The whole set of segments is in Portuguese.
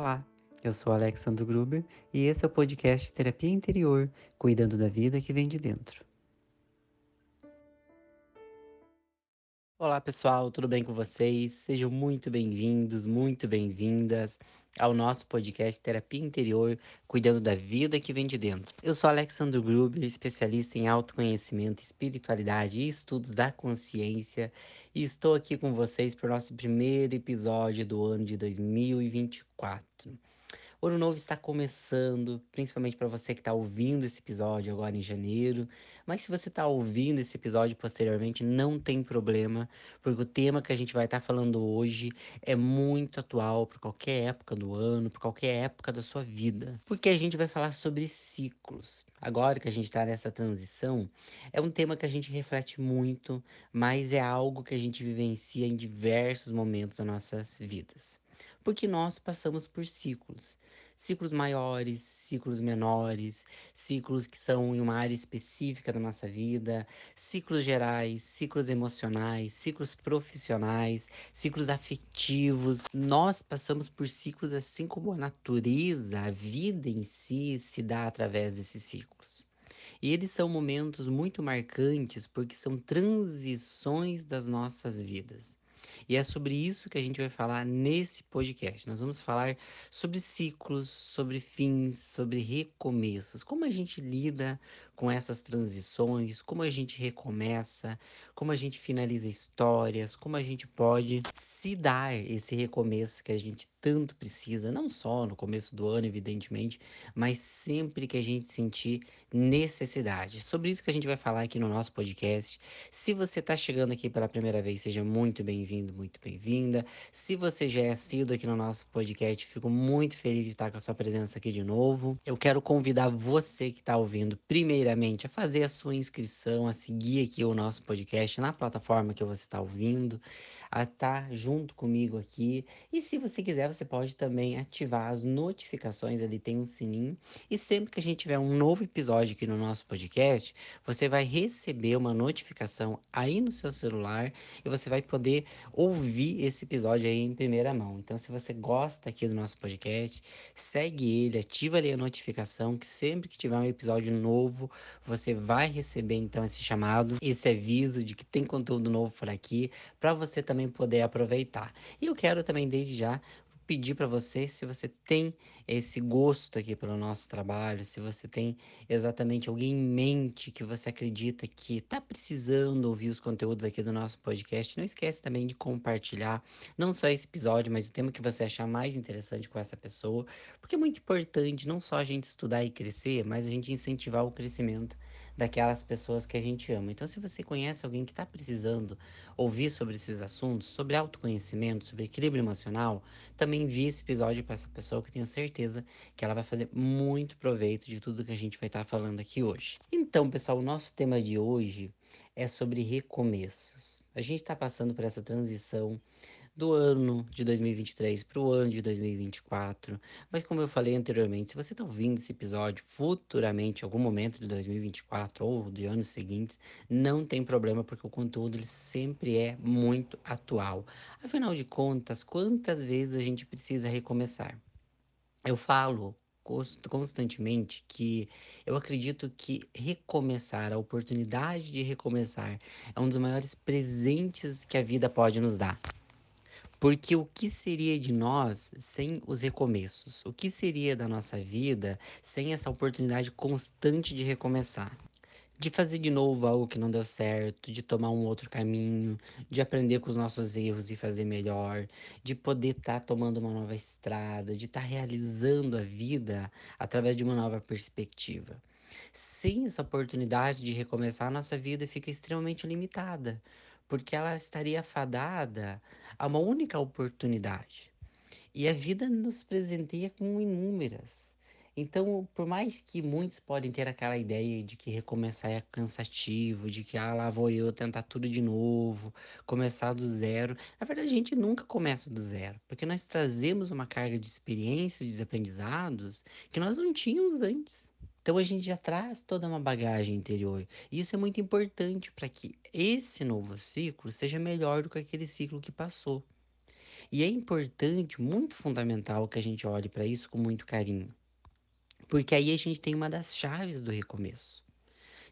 Olá, eu sou Alexandre Gruber e esse é o podcast Terapia Interior, cuidando da vida que vem de dentro. Olá pessoal, tudo bem com vocês? Sejam muito bem-vindos, muito bem-vindas ao nosso podcast Terapia Interior, cuidando da vida que vem de dentro. Eu sou Alexandre Gruber, especialista em autoconhecimento, espiritualidade e estudos da consciência, e estou aqui com vocês para o nosso primeiro episódio do ano de 2024. O ano novo está começando, principalmente para você que está ouvindo esse episódio agora em janeiro. Mas se você está ouvindo esse episódio posteriormente, não tem problema, porque o tema que a gente vai estar tá falando hoje é muito atual para qualquer época do ano, para qualquer época da sua vida. Porque a gente vai falar sobre ciclos. Agora que a gente está nessa transição, é um tema que a gente reflete muito, mas é algo que a gente vivencia em diversos momentos das nossas vidas porque nós passamos por ciclos. Ciclos maiores, ciclos menores, ciclos que são em uma área específica da nossa vida, ciclos gerais, ciclos emocionais, ciclos profissionais, ciclos afetivos. Nós passamos por ciclos assim como a natureza, a vida em si se dá através desses ciclos. E eles são momentos muito marcantes porque são transições das nossas vidas. E é sobre isso que a gente vai falar nesse podcast. Nós vamos falar sobre ciclos, sobre fins, sobre recomeços, como a gente lida com essas transições, como a gente recomeça, como a gente finaliza histórias, como a gente pode se dar esse recomeço que a gente tanto precisa, não só no começo do ano, evidentemente, mas sempre que a gente sentir necessidade. Sobre isso que a gente vai falar aqui no nosso podcast. Se você está chegando aqui pela primeira vez, seja muito bem-vindo, muito bem-vinda. Se você já é assíduo aqui no nosso podcast, fico muito feliz de estar com a sua presença aqui de novo. Eu quero convidar você que está ouvindo, primeiramente, a fazer a sua inscrição, a seguir aqui o nosso podcast na plataforma que você está ouvindo a estar tá junto comigo aqui. E se você quiser, você pode também ativar as notificações, ali tem um sininho. E sempre que a gente tiver um novo episódio aqui no nosso podcast, você vai receber uma notificação aí no seu celular e você vai poder ouvir esse episódio aí em primeira mão. Então, se você gosta aqui do nosso podcast, segue ele, ativa ali a notificação que sempre que tiver um episódio novo, você vai receber então esse chamado, esse aviso de que tem conteúdo novo por aqui, para você também poder aproveitar. E eu quero também, desde já, pedir para você se você tem esse gosto aqui pelo nosso trabalho, se você tem exatamente alguém em mente que você acredita que está precisando ouvir os conteúdos aqui do nosso podcast, não esquece também de compartilhar não só esse episódio, mas o tema que você achar mais interessante com essa pessoa, porque é muito importante não só a gente estudar e crescer, mas a gente incentivar o crescimento daquelas pessoas que a gente ama. Então, se você conhece alguém que está precisando ouvir sobre esses assuntos, sobre autoconhecimento, sobre equilíbrio emocional, também envie esse episódio para essa pessoa que eu tenho certeza que ela vai fazer muito proveito de tudo que a gente vai estar tá falando aqui hoje. Então, pessoal, o nosso tema de hoje é sobre recomeços. A gente está passando por essa transição do ano de 2023 para o ano de 2024. Mas como eu falei anteriormente, se você está ouvindo esse episódio futuramente, algum momento de 2024 ou de anos seguintes, não tem problema porque o conteúdo ele sempre é muito atual. Afinal de contas, quantas vezes a gente precisa recomeçar? Eu falo constantemente que eu acredito que recomeçar, a oportunidade de recomeçar, é um dos maiores presentes que a vida pode nos dar. Porque o que seria de nós sem os recomeços? O que seria da nossa vida sem essa oportunidade constante de recomeçar? De fazer de novo algo que não deu certo, de tomar um outro caminho, de aprender com os nossos erros e fazer melhor, de poder estar tá tomando uma nova estrada, de estar tá realizando a vida através de uma nova perspectiva. Sem essa oportunidade de recomeçar, a nossa vida fica extremamente limitada porque ela estaria fadada a uma única oportunidade. E a vida nos presenteia com inúmeras. Então, por mais que muitos podem ter aquela ideia de que recomeçar é cansativo, de que ah, lá vou eu tentar tudo de novo, começar do zero, na verdade a gente nunca começa do zero, porque nós trazemos uma carga de experiências, de aprendizados que nós não tínhamos antes. Então a gente já traz toda uma bagagem interior. E isso é muito importante para que esse novo ciclo seja melhor do que aquele ciclo que passou. E é importante, muito fundamental, que a gente olhe para isso com muito carinho. Porque aí a gente tem uma das chaves do recomeço.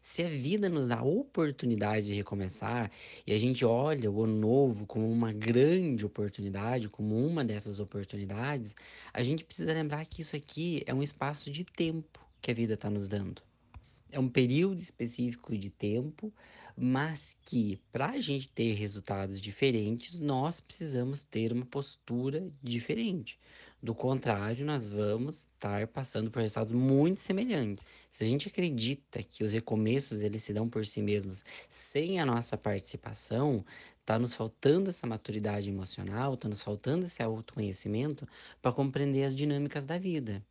Se a vida nos dá a oportunidade de recomeçar e a gente olha o ano novo como uma grande oportunidade, como uma dessas oportunidades, a gente precisa lembrar que isso aqui é um espaço de tempo que a vida está nos dando é um período específico de tempo, mas que para a gente ter resultados diferentes, nós precisamos ter uma postura diferente. Do contrário, nós vamos estar passando por resultados muito semelhantes. Se a gente acredita que os recomeços eles se dão por si mesmos sem a nossa participação, está nos faltando essa maturidade emocional, está nos faltando esse autoconhecimento para compreender as dinâmicas da vida.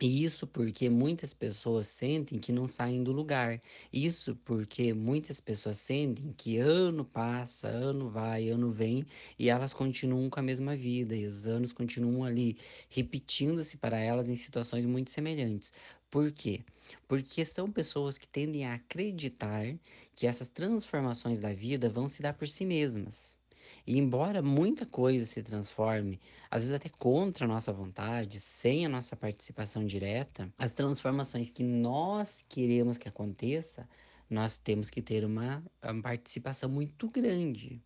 E isso porque muitas pessoas sentem que não saem do lugar. Isso porque muitas pessoas sentem que ano passa, ano vai, ano vem e elas continuam com a mesma vida e os anos continuam ali repetindo-se para elas em situações muito semelhantes. Por quê? Porque são pessoas que tendem a acreditar que essas transformações da vida vão se dar por si mesmas. E embora muita coisa se transforme, às vezes até contra a nossa vontade, sem a nossa participação direta, as transformações que nós queremos que aconteça, nós temos que ter uma, uma participação muito grande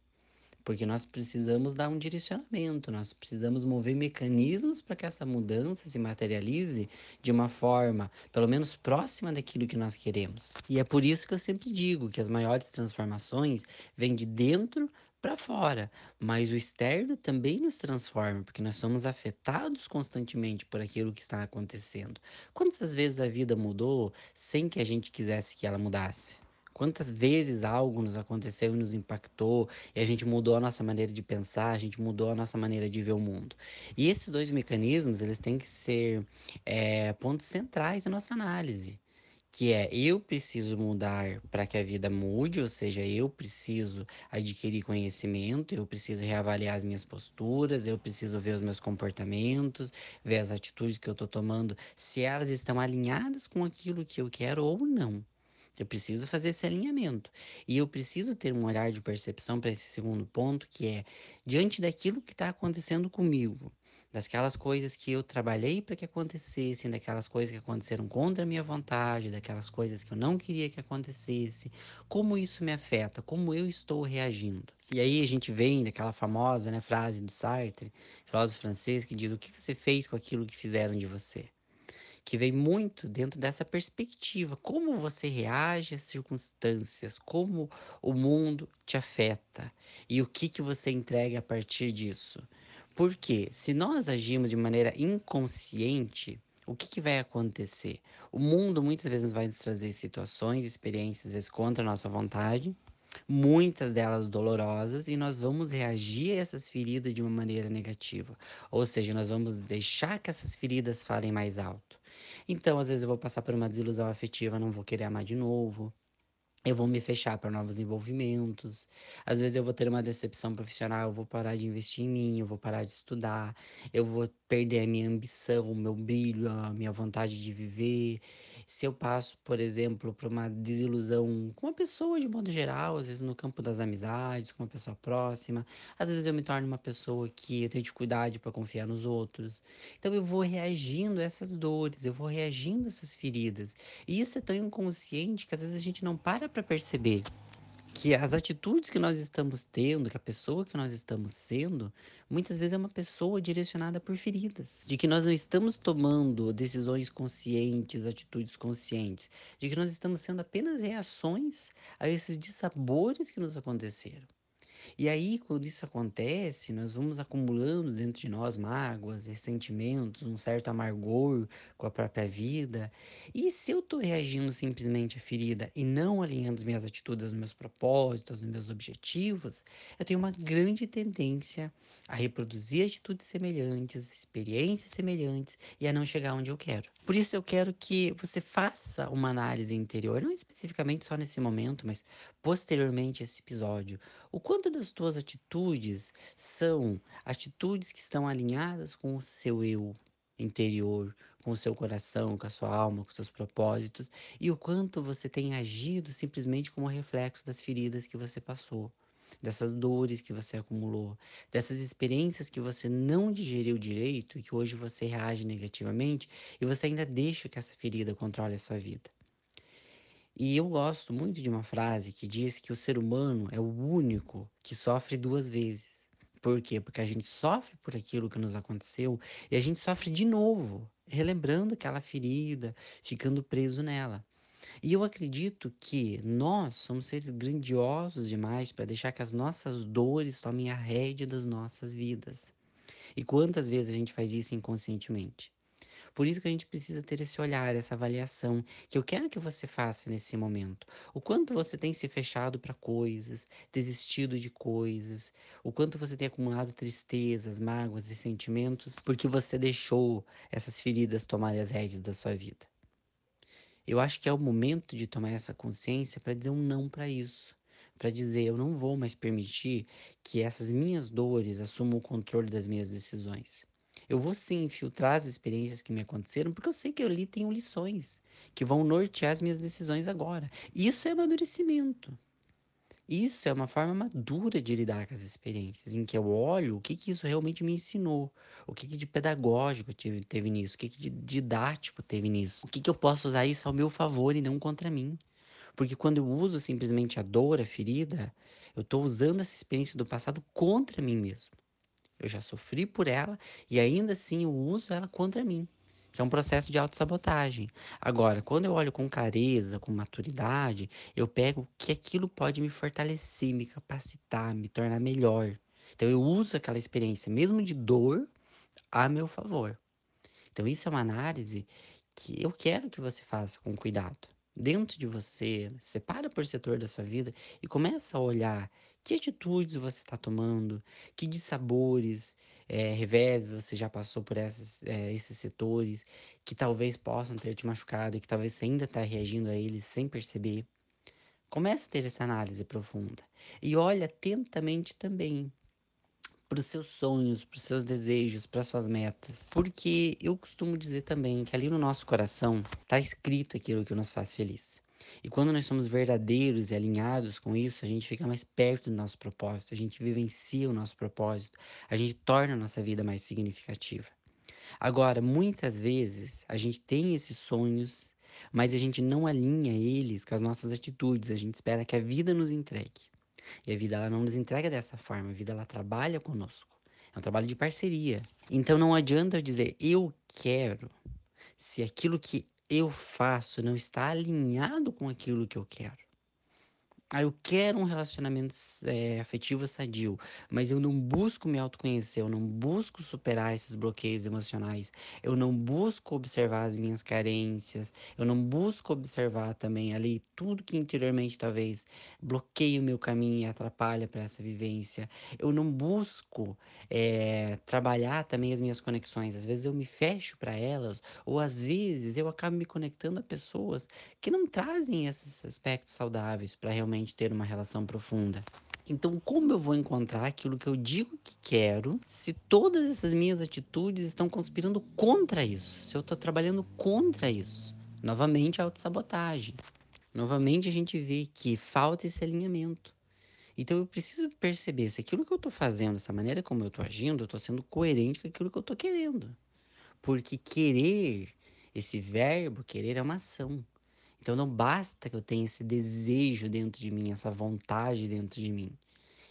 porque nós precisamos dar um direcionamento, nós precisamos mover mecanismos para que essa mudança se materialize de uma forma, pelo menos próxima daquilo que nós queremos. E é por isso que eu sempre digo que as maiores transformações vêm de dentro para fora, mas o externo também nos transforma, porque nós somos afetados constantemente por aquilo que está acontecendo. Quantas vezes a vida mudou sem que a gente quisesse que ela mudasse? Quantas vezes algo nos aconteceu e nos impactou e a gente mudou a nossa maneira de pensar, a gente mudou a nossa maneira de ver o mundo. E esses dois mecanismos, eles têm que ser é, pontos centrais da nossa análise que é eu preciso mudar para que a vida mude, ou seja, eu preciso adquirir conhecimento, eu preciso reavaliar as minhas posturas, eu preciso ver os meus comportamentos, ver as atitudes que eu estou tomando, se elas estão alinhadas com aquilo que eu quero ou não. Eu preciso fazer esse alinhamento. E eu preciso ter um olhar de percepção para esse segundo ponto, que é diante daquilo que está acontecendo comigo daquelas coisas que eu trabalhei para que acontecessem, daquelas coisas que aconteceram contra a minha vontade, daquelas coisas que eu não queria que acontecesse, como isso me afeta, como eu estou reagindo. E aí a gente vem daquela famosa né, frase do Sartre, filósofo francês, que diz: O que você fez com aquilo que fizeram de você? que vem muito dentro dessa perspectiva, como você reage às circunstâncias, como o mundo te afeta e o que que você entrega a partir disso. Porque se nós agimos de maneira inconsciente, o que, que vai acontecer? O mundo muitas vezes vai nos trazer situações, experiências, às vezes contra a nossa vontade, muitas delas dolorosas, e nós vamos reagir a essas feridas de uma maneira negativa. Ou seja, nós vamos deixar que essas feridas falem mais alto. Então, às vezes, eu vou passar por uma desilusão afetiva, não vou querer amar de novo eu vou me fechar para novos envolvimentos. Às vezes eu vou ter uma decepção profissional, eu vou parar de investir em mim, eu vou parar de estudar, eu vou perder a minha ambição, o meu brilho, a minha vontade de viver. Se eu passo, por exemplo, por uma desilusão com uma pessoa de modo geral, às vezes no campo das amizades, com uma pessoa próxima, às vezes eu me torno uma pessoa que eu tenho dificuldade para confiar nos outros. Então eu vou reagindo a essas dores, eu vou reagindo a essas feridas. E isso é tão inconsciente que às vezes a gente não para para perceber que as atitudes que nós estamos tendo, que a pessoa que nós estamos sendo, muitas vezes é uma pessoa direcionada por feridas. De que nós não estamos tomando decisões conscientes, atitudes conscientes. De que nós estamos sendo apenas reações a esses dissabores que nos aconteceram. E aí, quando isso acontece, nós vamos acumulando dentro de nós mágoas, ressentimentos, um certo amargor com a própria vida. E se eu estou reagindo simplesmente à ferida e não alinhando as minhas atitudes aos meus propósitos, aos meus objetivos, eu tenho uma grande tendência a reproduzir atitudes semelhantes, experiências semelhantes e a não chegar onde eu quero. Por isso eu quero que você faça uma análise interior, não especificamente só nesse momento, mas posteriormente a esse episódio. O quanto das tuas atitudes são atitudes que estão alinhadas com o seu eu interior, com o seu coração, com a sua alma, com os seus propósitos, e o quanto você tem agido simplesmente como reflexo das feridas que você passou. dessas dores que você acumulou, dessas experiências que você não digeriu direito e que hoje você reage negativamente e você ainda deixa que essa ferida controle a sua vida. E eu gosto muito de uma frase que diz que o ser humano é o único que sofre duas vezes. Por quê? Porque a gente sofre por aquilo que nos aconteceu e a gente sofre de novo, relembrando aquela ferida, ficando preso nela. E eu acredito que nós somos seres grandiosos demais para deixar que as nossas dores tomem a rédea das nossas vidas. E quantas vezes a gente faz isso inconscientemente? Por isso que a gente precisa ter esse olhar, essa avaliação que eu quero que você faça nesse momento. O quanto você tem se fechado para coisas, desistido de coisas, o quanto você tem acumulado tristezas, mágoas e sentimentos porque você deixou essas feridas tomarem as rédeas da sua vida. Eu acho que é o momento de tomar essa consciência para dizer um não para isso. Para dizer, eu não vou mais permitir que essas minhas dores assumam o controle das minhas decisões. Eu vou sim filtrar as experiências que me aconteceram, porque eu sei que ali tenho lições que vão nortear as minhas decisões agora. Isso é amadurecimento. Isso é uma forma madura de lidar com as experiências, em que eu olho o que, que isso realmente me ensinou, o que, que de pedagógico teve, teve nisso, o que, que de didático teve nisso, o que, que eu posso usar isso ao meu favor e não contra mim. Porque quando eu uso simplesmente a dor, a ferida, eu estou usando essa experiência do passado contra mim mesmo. Eu já sofri por ela e ainda assim eu uso ela contra mim que é um processo de autossabotagem. Agora, quando eu olho com clareza, com maturidade, eu pego que aquilo pode me fortalecer, me capacitar, me tornar melhor. Então eu uso aquela experiência, mesmo de dor, a meu favor. Então isso é uma análise que eu quero que você faça com cuidado. Dentro de você, separa por setor da sua vida e começa a olhar que atitudes você está tomando, que dissabores, é, revés você já passou por essas, é, esses setores, que talvez possam ter te machucado e que talvez você ainda está reagindo a eles sem perceber. Comece a ter essa análise profunda. E olha atentamente também para os seus sonhos, para os seus desejos, para suas metas. Porque eu costumo dizer também que ali no nosso coração está escrito aquilo que nos faz feliz. E quando nós somos verdadeiros e alinhados com isso, a gente fica mais perto do nosso propósito, a gente vivencia o nosso propósito, a gente torna a nossa vida mais significativa. Agora, muitas vezes a gente tem esses sonhos, mas a gente não alinha eles com as nossas atitudes, a gente espera que a vida nos entregue. E a vida ela não nos entrega dessa forma, a vida ela trabalha conosco. É um trabalho de parceria. Então não adianta eu dizer eu quero se aquilo que eu faço não está alinhado com aquilo que eu quero. Ah, eu quero um relacionamento é, afetivo sadio, mas eu não busco me autoconhecer, eu não busco superar esses bloqueios emocionais, eu não busco observar as minhas carências, eu não busco observar também ali tudo que interiormente talvez bloqueia o meu caminho e atrapalha para essa vivência. Eu não busco é, trabalhar também as minhas conexões, às vezes eu me fecho para elas, ou às vezes eu acabo me conectando a pessoas que não trazem esses aspectos saudáveis para realmente realmente ter uma relação profunda. Então, como eu vou encontrar aquilo que eu digo que quero se todas essas minhas atitudes estão conspirando contra isso? Se eu estou trabalhando contra isso? Novamente, autossabotagem. Novamente, a gente vê que falta esse alinhamento. Então, eu preciso perceber se aquilo que eu estou fazendo, essa maneira como eu estou agindo, eu estou sendo coerente com aquilo que eu estou querendo. Porque querer, esse verbo, querer é uma ação. Então não basta que eu tenha esse desejo dentro de mim, essa vontade dentro de mim.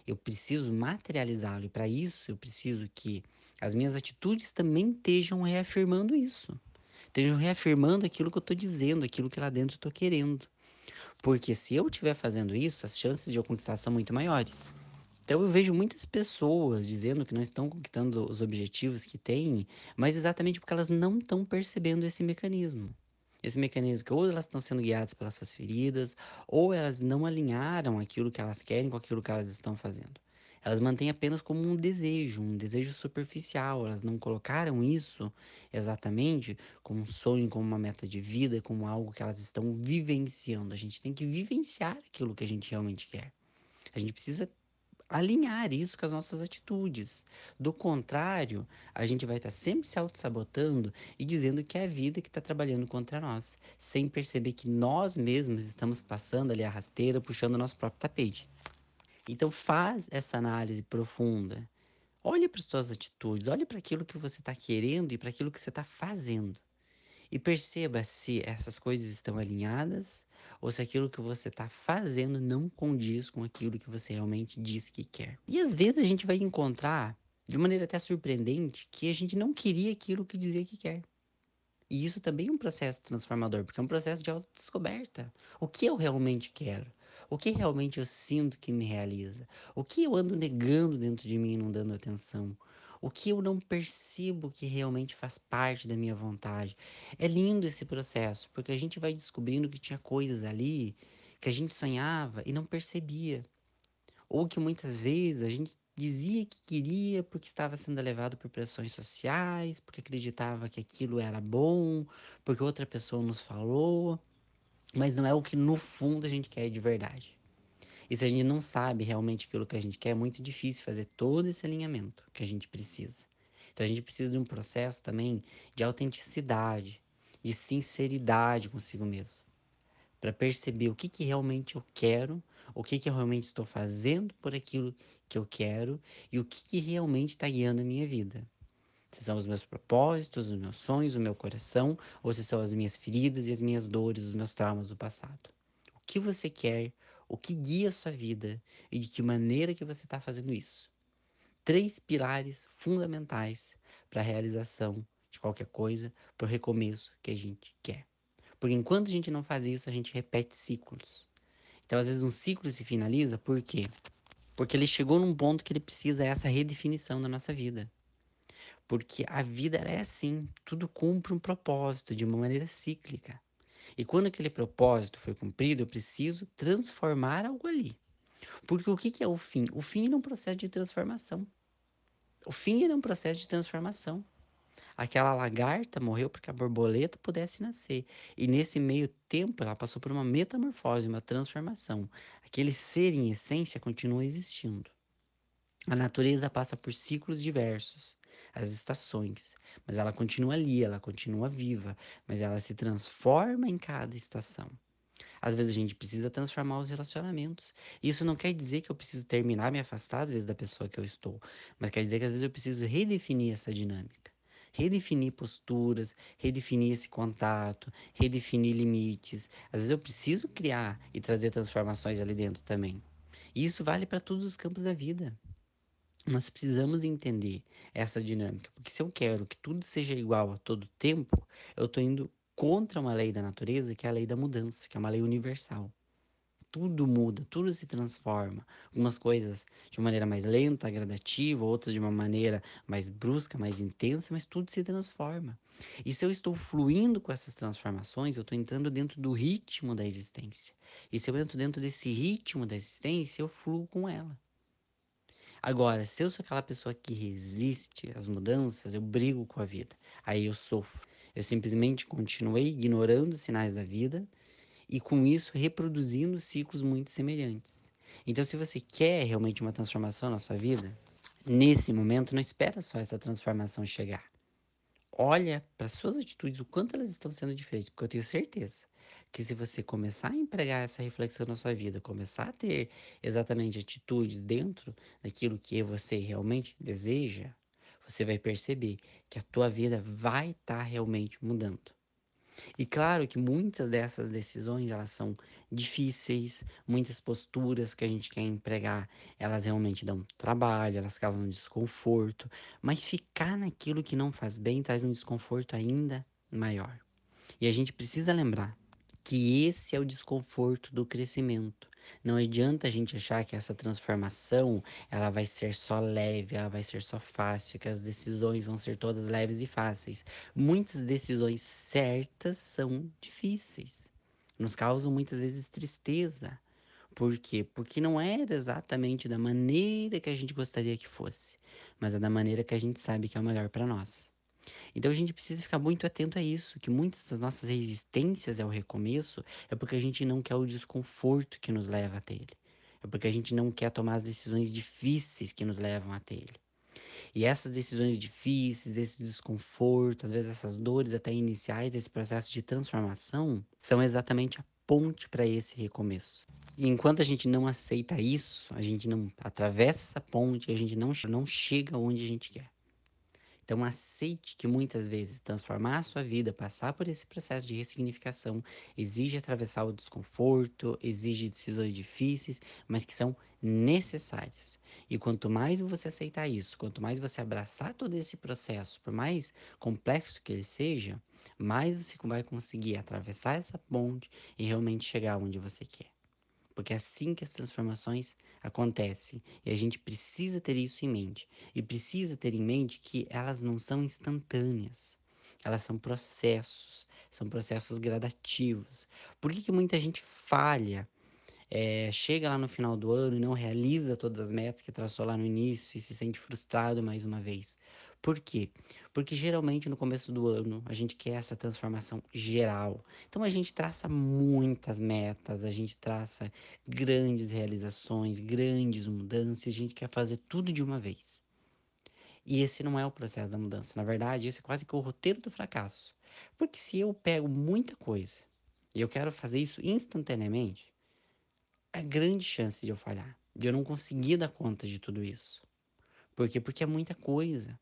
Eu preciso materializá-lo e para isso eu preciso que as minhas atitudes também estejam reafirmando isso. Estejam reafirmando aquilo que eu estou dizendo, aquilo que lá dentro eu estou querendo. Porque se eu estiver fazendo isso, as chances de eu conquistar são muito maiores. Então eu vejo muitas pessoas dizendo que não estão conquistando os objetivos que têm, mas exatamente porque elas não estão percebendo esse mecanismo. Esse mecanismo que ou elas estão sendo guiadas pelas suas feridas, ou elas não alinharam aquilo que elas querem com aquilo que elas estão fazendo. Elas mantêm apenas como um desejo, um desejo superficial. Elas não colocaram isso exatamente como um sonho, como uma meta de vida, como algo que elas estão vivenciando. A gente tem que vivenciar aquilo que a gente realmente quer. A gente precisa alinhar isso com as nossas atitudes. Do contrário, a gente vai estar sempre se auto-sabotando e dizendo que é a vida que está trabalhando contra nós, sem perceber que nós mesmos estamos passando ali a rasteira, puxando o nosso próprio tapete. Então faz essa análise profunda. Olhe para as suas atitudes, olhe para aquilo que você está querendo e para aquilo que você está fazendo. E perceba se essas coisas estão alinhadas ou se aquilo que você está fazendo não condiz com aquilo que você realmente diz que quer. E às vezes a gente vai encontrar, de maneira até surpreendente, que a gente não queria aquilo que dizia que quer. E isso também é um processo transformador, porque é um processo de autodescoberta. O que eu realmente quero? O que realmente eu sinto que me realiza? O que eu ando negando dentro de mim e não dando atenção? O que eu não percebo que realmente faz parte da minha vontade? É lindo esse processo, porque a gente vai descobrindo que tinha coisas ali que a gente sonhava e não percebia. Ou que muitas vezes a gente dizia que queria porque estava sendo levado por pressões sociais, porque acreditava que aquilo era bom, porque outra pessoa nos falou, mas não é o que no fundo a gente quer de verdade. E se a gente não sabe realmente aquilo que a gente quer, é muito difícil fazer todo esse alinhamento que a gente precisa. Então a gente precisa de um processo também de autenticidade, de sinceridade consigo mesmo, para perceber o que, que realmente eu quero, o que, que eu realmente estou fazendo por aquilo que eu quero e o que, que realmente está guiando a minha vida. Se são os meus propósitos, os meus sonhos, o meu coração, ou se são as minhas feridas e as minhas dores, os meus traumas do passado. O que você quer, o que guia a sua vida e de que maneira que você está fazendo isso. Três pilares fundamentais para a realização de qualquer coisa, para o recomeço que a gente quer. Porque enquanto a gente não faz isso, a gente repete ciclos. Então, às vezes, um ciclo se finaliza por quê? Porque ele chegou num ponto que ele precisa essa redefinição da nossa vida. Porque a vida é assim, tudo cumpre um propósito de uma maneira cíclica. E quando aquele propósito foi cumprido, eu preciso transformar algo ali. Porque o que é o fim? O fim é um processo de transformação. O fim é um processo de transformação. Aquela lagarta morreu para que a borboleta pudesse nascer. E nesse meio tempo ela passou por uma metamorfose, uma transformação. Aquele ser em essência continua existindo. A natureza passa por ciclos diversos, as estações, mas ela continua ali, ela continua viva, mas ela se transforma em cada estação. Às vezes a gente precisa transformar os relacionamentos. Isso não quer dizer que eu preciso terminar, me afastar às vezes da pessoa que eu estou, mas quer dizer que às vezes eu preciso redefinir essa dinâmica. Redefinir posturas, redefinir esse contato, redefinir limites. Às vezes eu preciso criar e trazer transformações ali dentro também. E isso vale para todos os campos da vida. Nós precisamos entender essa dinâmica, porque se eu quero que tudo seja igual a todo tempo, eu estou indo contra uma lei da natureza, que é a lei da mudança, que é uma lei universal. Tudo muda, tudo se transforma. Algumas coisas de uma maneira mais lenta, gradativa, outras de uma maneira mais brusca, mais intensa, mas tudo se transforma. E se eu estou fluindo com essas transformações, eu estou entrando dentro do ritmo da existência. E se eu entro dentro desse ritmo da existência, eu fluo com ela. Agora, se eu sou aquela pessoa que resiste às mudanças, eu brigo com a vida. Aí eu sofro. Eu simplesmente continuei ignorando os sinais da vida e com isso reproduzindo ciclos muito semelhantes. Então, se você quer realmente uma transformação na sua vida, nesse momento não espera só essa transformação chegar olha para suas atitudes, o quanto elas estão sendo diferentes, porque eu tenho certeza que se você começar a empregar essa reflexão na sua vida, começar a ter exatamente atitudes dentro daquilo que você realmente deseja, você vai perceber que a tua vida vai estar tá realmente mudando. E claro que muitas dessas decisões elas são difíceis, muitas posturas que a gente quer empregar, elas realmente dão trabalho, elas causam desconforto, mas ficar naquilo que não faz bem traz um desconforto ainda maior. E a gente precisa lembrar que esse é o desconforto do crescimento. Não adianta a gente achar que essa transformação ela vai ser só leve, ela vai ser só fácil, que as decisões vão ser todas leves e fáceis. Muitas decisões certas são difíceis. Nos causam muitas vezes tristeza. Por quê? Porque não era exatamente da maneira que a gente gostaria que fosse, mas é da maneira que a gente sabe que é o melhor para nós. Então a gente precisa ficar muito atento a isso, que muitas das nossas resistências ao recomeço é porque a gente não quer o desconforto que nos leva até ele. É porque a gente não quer tomar as decisões difíceis que nos levam até ele. E essas decisões difíceis, esse desconforto, às vezes essas dores até iniciais desse processo de transformação, são exatamente a ponte para esse recomeço. E enquanto a gente não aceita isso, a gente não atravessa essa ponte, a gente não, não chega onde a gente quer. Então aceite que muitas vezes transformar a sua vida, passar por esse processo de ressignificação, exige atravessar o desconforto, exige decisões difíceis, mas que são necessárias. E quanto mais você aceitar isso, quanto mais você abraçar todo esse processo, por mais complexo que ele seja, mais você vai conseguir atravessar essa ponte e realmente chegar onde você quer porque é assim que as transformações acontecem. E a gente precisa ter isso em mente. E precisa ter em mente que elas não são instantâneas. Elas são processos, são processos gradativos. Por que, que muita gente falha é, chega lá no final do ano e não realiza todas as metas que traçou lá no início e se sente frustrado mais uma vez. Por quê? Porque geralmente no começo do ano a gente quer essa transformação geral. Então a gente traça muitas metas, a gente traça grandes realizações, grandes mudanças, a gente quer fazer tudo de uma vez. E esse não é o processo da mudança. Na verdade, esse é quase que o roteiro do fracasso. Porque se eu pego muita coisa e eu quero fazer isso instantaneamente, a grande chance de eu falhar, de eu não conseguir dar conta de tudo isso. Por quê? Porque é muita coisa.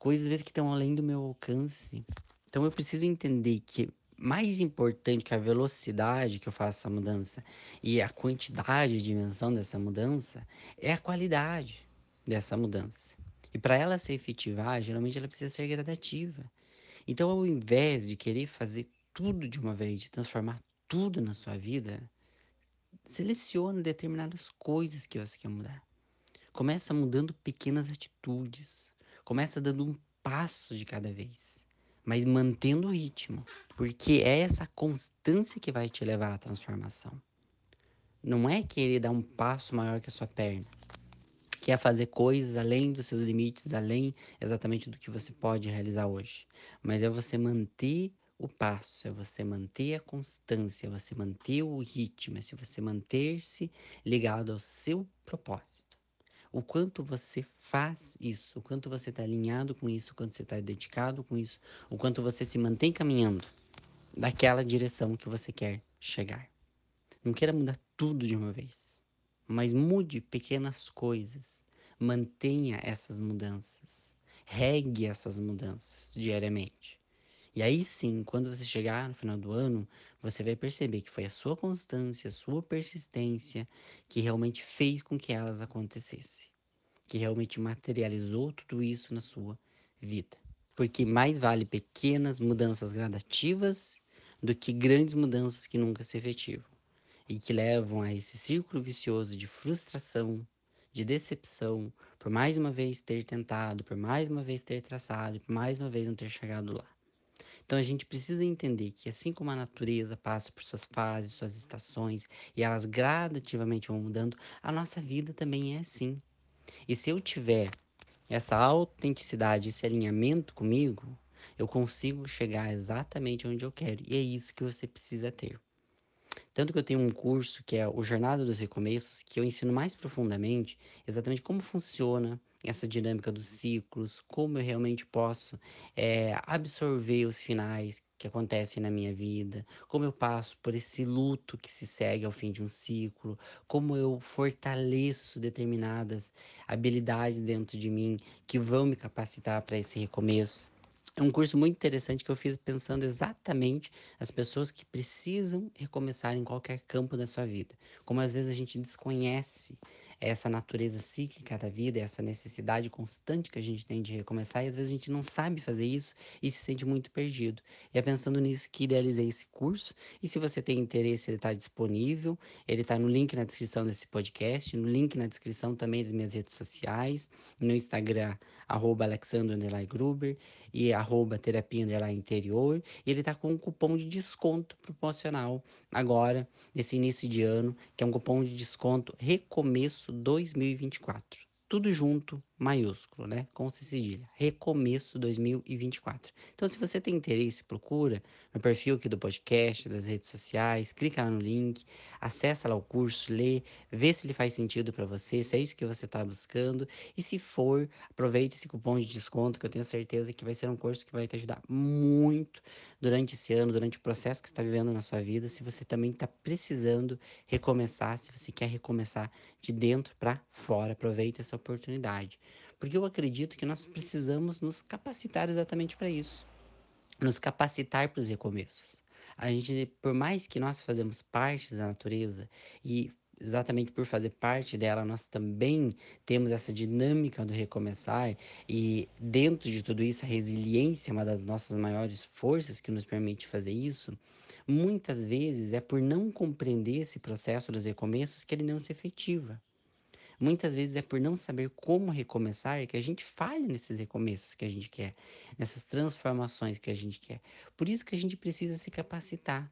Coisas às vezes que estão além do meu alcance. Então eu preciso entender que mais importante que a velocidade que eu faço essa mudança e a quantidade de dimensão dessa mudança é a qualidade dessa mudança. E para ela ser efetivar, geralmente ela precisa ser gradativa. Então, ao invés de querer fazer tudo de uma vez, de transformar tudo na sua vida, Selecione determinadas coisas que você quer mudar. Começa mudando pequenas atitudes. Começa dando um passo de cada vez, mas mantendo o ritmo, porque é essa constância que vai te levar à transformação. Não é querer dar um passo maior que a sua perna, que é fazer coisas além dos seus limites, além exatamente do que você pode realizar hoje, mas é você manter o passo, é você manter a constância, é você manter o ritmo, é você manter-se ligado ao seu propósito. O quanto você faz isso, o quanto você está alinhado com isso, o quanto você está dedicado com isso, o quanto você se mantém caminhando daquela direção que você quer chegar. Não queira mudar tudo de uma vez, mas mude pequenas coisas, mantenha essas mudanças, regue essas mudanças diariamente. E aí sim, quando você chegar no final do ano, você vai perceber que foi a sua constância, a sua persistência que realmente fez com que elas acontecessem. Que realmente materializou tudo isso na sua vida. Porque mais vale pequenas mudanças gradativas do que grandes mudanças que nunca se efetivam. E que levam a esse círculo vicioso de frustração, de decepção, por mais uma vez ter tentado, por mais uma vez ter traçado, por mais uma vez não ter chegado lá. Então a gente precisa entender que assim como a natureza passa por suas fases, suas estações, e elas gradativamente vão mudando, a nossa vida também é assim. E se eu tiver essa autenticidade, esse alinhamento comigo, eu consigo chegar exatamente onde eu quero. E é isso que você precisa ter. Tanto que eu tenho um curso que é o Jornada dos Recomeços, que eu ensino mais profundamente exatamente como funciona essa dinâmica dos ciclos, como eu realmente posso é, absorver os finais que acontecem na minha vida, como eu passo por esse luto que se segue ao fim de um ciclo, como eu fortaleço determinadas habilidades dentro de mim que vão me capacitar para esse recomeço. É um curso muito interessante que eu fiz pensando exatamente as pessoas que precisam recomeçar em qualquer campo da sua vida. Como às vezes a gente desconhece essa natureza cíclica da vida, essa necessidade constante que a gente tem de recomeçar, e às vezes a gente não sabe fazer isso e se sente muito perdido. E é pensando nisso que idealizei esse curso. E se você tem interesse, ele está disponível. Ele está no link na descrição desse podcast, no link na descrição também das minhas redes sociais, no Instagram, arroba Gruber e arroba terapia interior. E ele está com um cupom de desconto proporcional agora, nesse início de ano, que é um cupom de desconto Recomeço 2024. Tudo junto maiúsculo, né? Com C cedilha. Recomeço 2024. Então, se você tem interesse, procura no perfil aqui do podcast, das redes sociais, clica lá no link, acessa lá o curso, lê, vê se ele faz sentido para você, se é isso que você está buscando. E se for, aproveite esse cupom de desconto, que eu tenho certeza que vai ser um curso que vai te ajudar muito durante esse ano, durante o processo que está vivendo na sua vida. Se você também está precisando recomeçar, se você quer recomeçar de dentro para fora, aproveite essa oportunidade. Porque eu acredito que nós precisamos nos capacitar exatamente para isso. Nos capacitar para os recomeços. A gente, por mais que nós fazemos parte da natureza e exatamente por fazer parte dela, nós também temos essa dinâmica do recomeçar e dentro de tudo isso a resiliência é uma das nossas maiores forças que nos permite fazer isso. Muitas vezes é por não compreender esse processo dos recomeços que ele não se efetiva. Muitas vezes é por não saber como recomeçar que a gente falha nesses recomeços que a gente quer, nessas transformações que a gente quer. Por isso que a gente precisa se capacitar.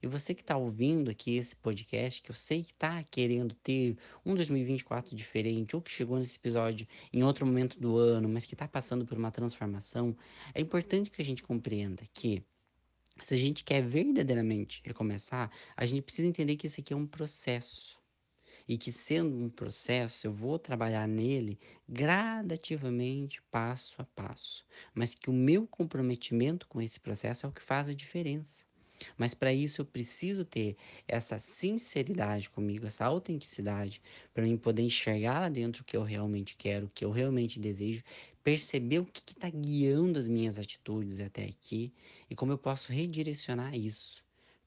E você que está ouvindo aqui esse podcast, que eu sei que está querendo ter um 2024 diferente, ou que chegou nesse episódio em outro momento do ano, mas que está passando por uma transformação, é importante que a gente compreenda que se a gente quer verdadeiramente recomeçar, a gente precisa entender que isso aqui é um processo e que sendo um processo, eu vou trabalhar nele gradativamente, passo a passo, mas que o meu comprometimento com esse processo é o que faz a diferença. Mas para isso eu preciso ter essa sinceridade comigo, essa autenticidade, para mim poder enxergar lá dentro o que eu realmente quero, o que eu realmente desejo, perceber o que está guiando as minhas atitudes até aqui e como eu posso redirecionar isso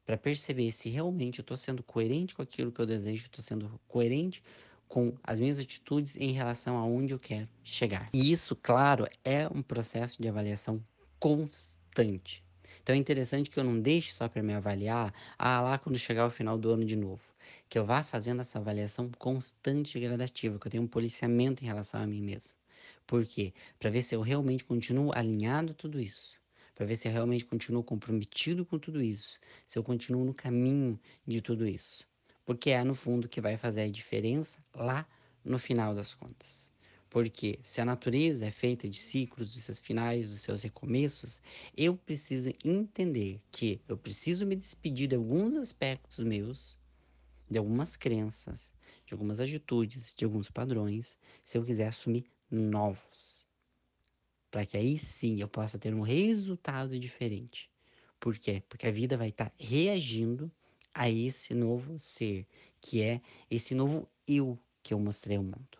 para perceber se realmente eu estou sendo coerente com aquilo que eu desejo, estou sendo coerente com as minhas atitudes em relação a onde eu quero chegar. E isso, claro, é um processo de avaliação constante. Então é interessante que eu não deixe só para me avaliar, ah, lá quando chegar o final do ano de novo. Que eu vá fazendo essa avaliação constante e gradativa, que eu tenha um policiamento em relação a mim mesmo. Por quê? Para ver se eu realmente continuo alinhado a tudo isso para ver se eu realmente continuo comprometido com tudo isso, se eu continuo no caminho de tudo isso. Porque é no fundo que vai fazer a diferença lá no final das contas. Porque se a natureza é feita de ciclos, dos seus finais, dos seus recomeços, eu preciso entender que eu preciso me despedir de alguns aspectos meus, de algumas crenças, de algumas atitudes, de alguns padrões, se eu quiser assumir novos para que aí sim eu possa ter um resultado diferente. Por quê? Porque a vida vai estar tá reagindo a esse novo ser, que é esse novo eu que eu mostrei ao mundo.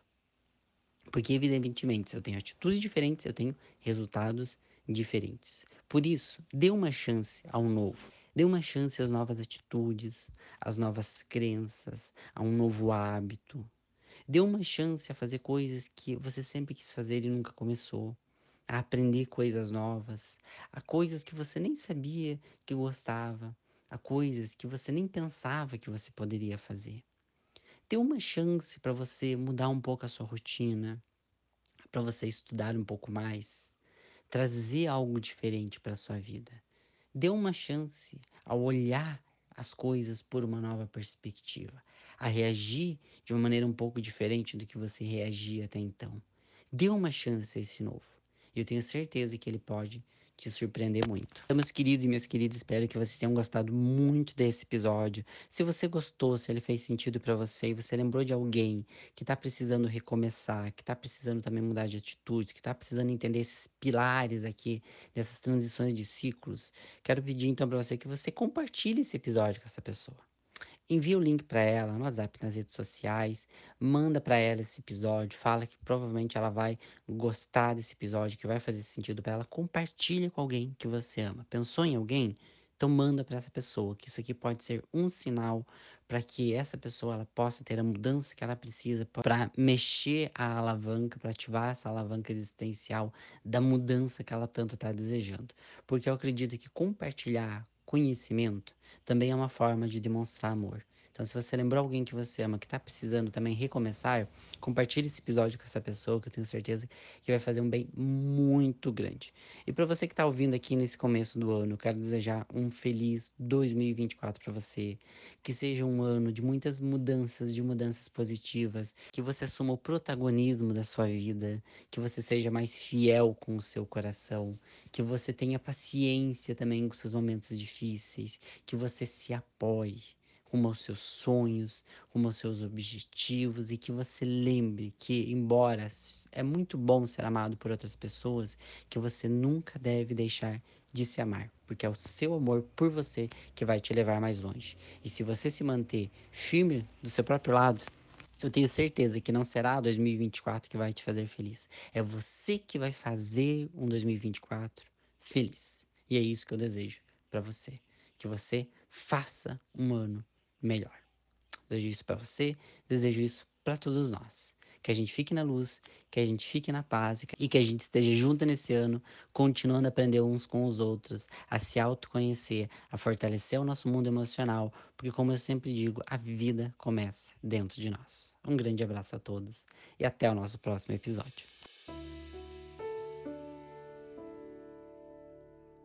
Porque, evidentemente, se eu tenho atitudes diferentes, eu tenho resultados diferentes. Por isso, dê uma chance ao novo. Dê uma chance às novas atitudes, às novas crenças, a um novo hábito. Dê uma chance a fazer coisas que você sempre quis fazer e nunca começou a aprender coisas novas, a coisas que você nem sabia que gostava, a coisas que você nem pensava que você poderia fazer. Dê uma chance para você mudar um pouco a sua rotina, para você estudar um pouco mais, trazer algo diferente para a sua vida. Dê uma chance ao olhar as coisas por uma nova perspectiva, a reagir de uma maneira um pouco diferente do que você reagia até então. Dê uma chance a esse novo. E eu tenho certeza que ele pode te surpreender muito. Então, meus queridos e minhas queridas, espero que vocês tenham gostado muito desse episódio. Se você gostou, se ele fez sentido para você e você lembrou de alguém que tá precisando recomeçar, que tá precisando também mudar de atitudes, que tá precisando entender esses pilares aqui, dessas transições de ciclos, quero pedir então para você que você compartilhe esse episódio com essa pessoa envia o link para ela no WhatsApp, nas redes sociais, manda para ela esse episódio, fala que provavelmente ela vai gostar desse episódio, que vai fazer sentido para ela, compartilha com alguém que você ama. Pensou em alguém? Então manda para essa pessoa, que isso aqui pode ser um sinal para que essa pessoa ela possa ter a mudança que ela precisa para mexer a alavanca, para ativar essa alavanca existencial da mudança que ela tanto está desejando. Porque eu acredito que compartilhar conhecimento também é uma forma de demonstrar amor. Então, se você lembrou alguém que você ama, que está precisando também recomeçar, compartilhe esse episódio com essa pessoa, que eu tenho certeza que vai fazer um bem muito grande. E para você que está ouvindo aqui nesse começo do ano, eu quero desejar um feliz 2024 para você. Que seja um ano de muitas mudanças, de mudanças positivas, que você assuma o protagonismo da sua vida, que você seja mais fiel com o seu coração, que você tenha paciência também com seus momentos difíceis, que você se apoie rumo aos seus sonhos, rumo aos seus objetivos e que você lembre que, embora é muito bom ser amado por outras pessoas, que você nunca deve deixar de se amar, porque é o seu amor por você que vai te levar mais longe. E se você se manter firme do seu próprio lado, eu tenho certeza que não será 2024 que vai te fazer feliz. É você que vai fazer um 2024 feliz. E é isso que eu desejo para você. Que você faça um ano melhor. Desejo isso para você, desejo isso para todos nós. Que a gente fique na luz, que a gente fique na paz e que a gente esteja junto nesse ano, continuando a aprender uns com os outros, a se autoconhecer, a fortalecer o nosso mundo emocional, porque, como eu sempre digo, a vida começa dentro de nós. Um grande abraço a todos e até o nosso próximo episódio.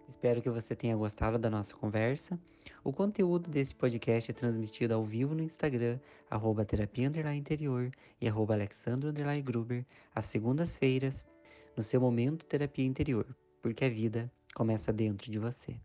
Espero que você tenha gostado da nossa conversa. O conteúdo desse podcast é transmitido ao vivo no Instagram, arroba terapia interior e arroba alexandro gruber, às segundas-feiras, no seu momento terapia interior, porque a vida começa dentro de você.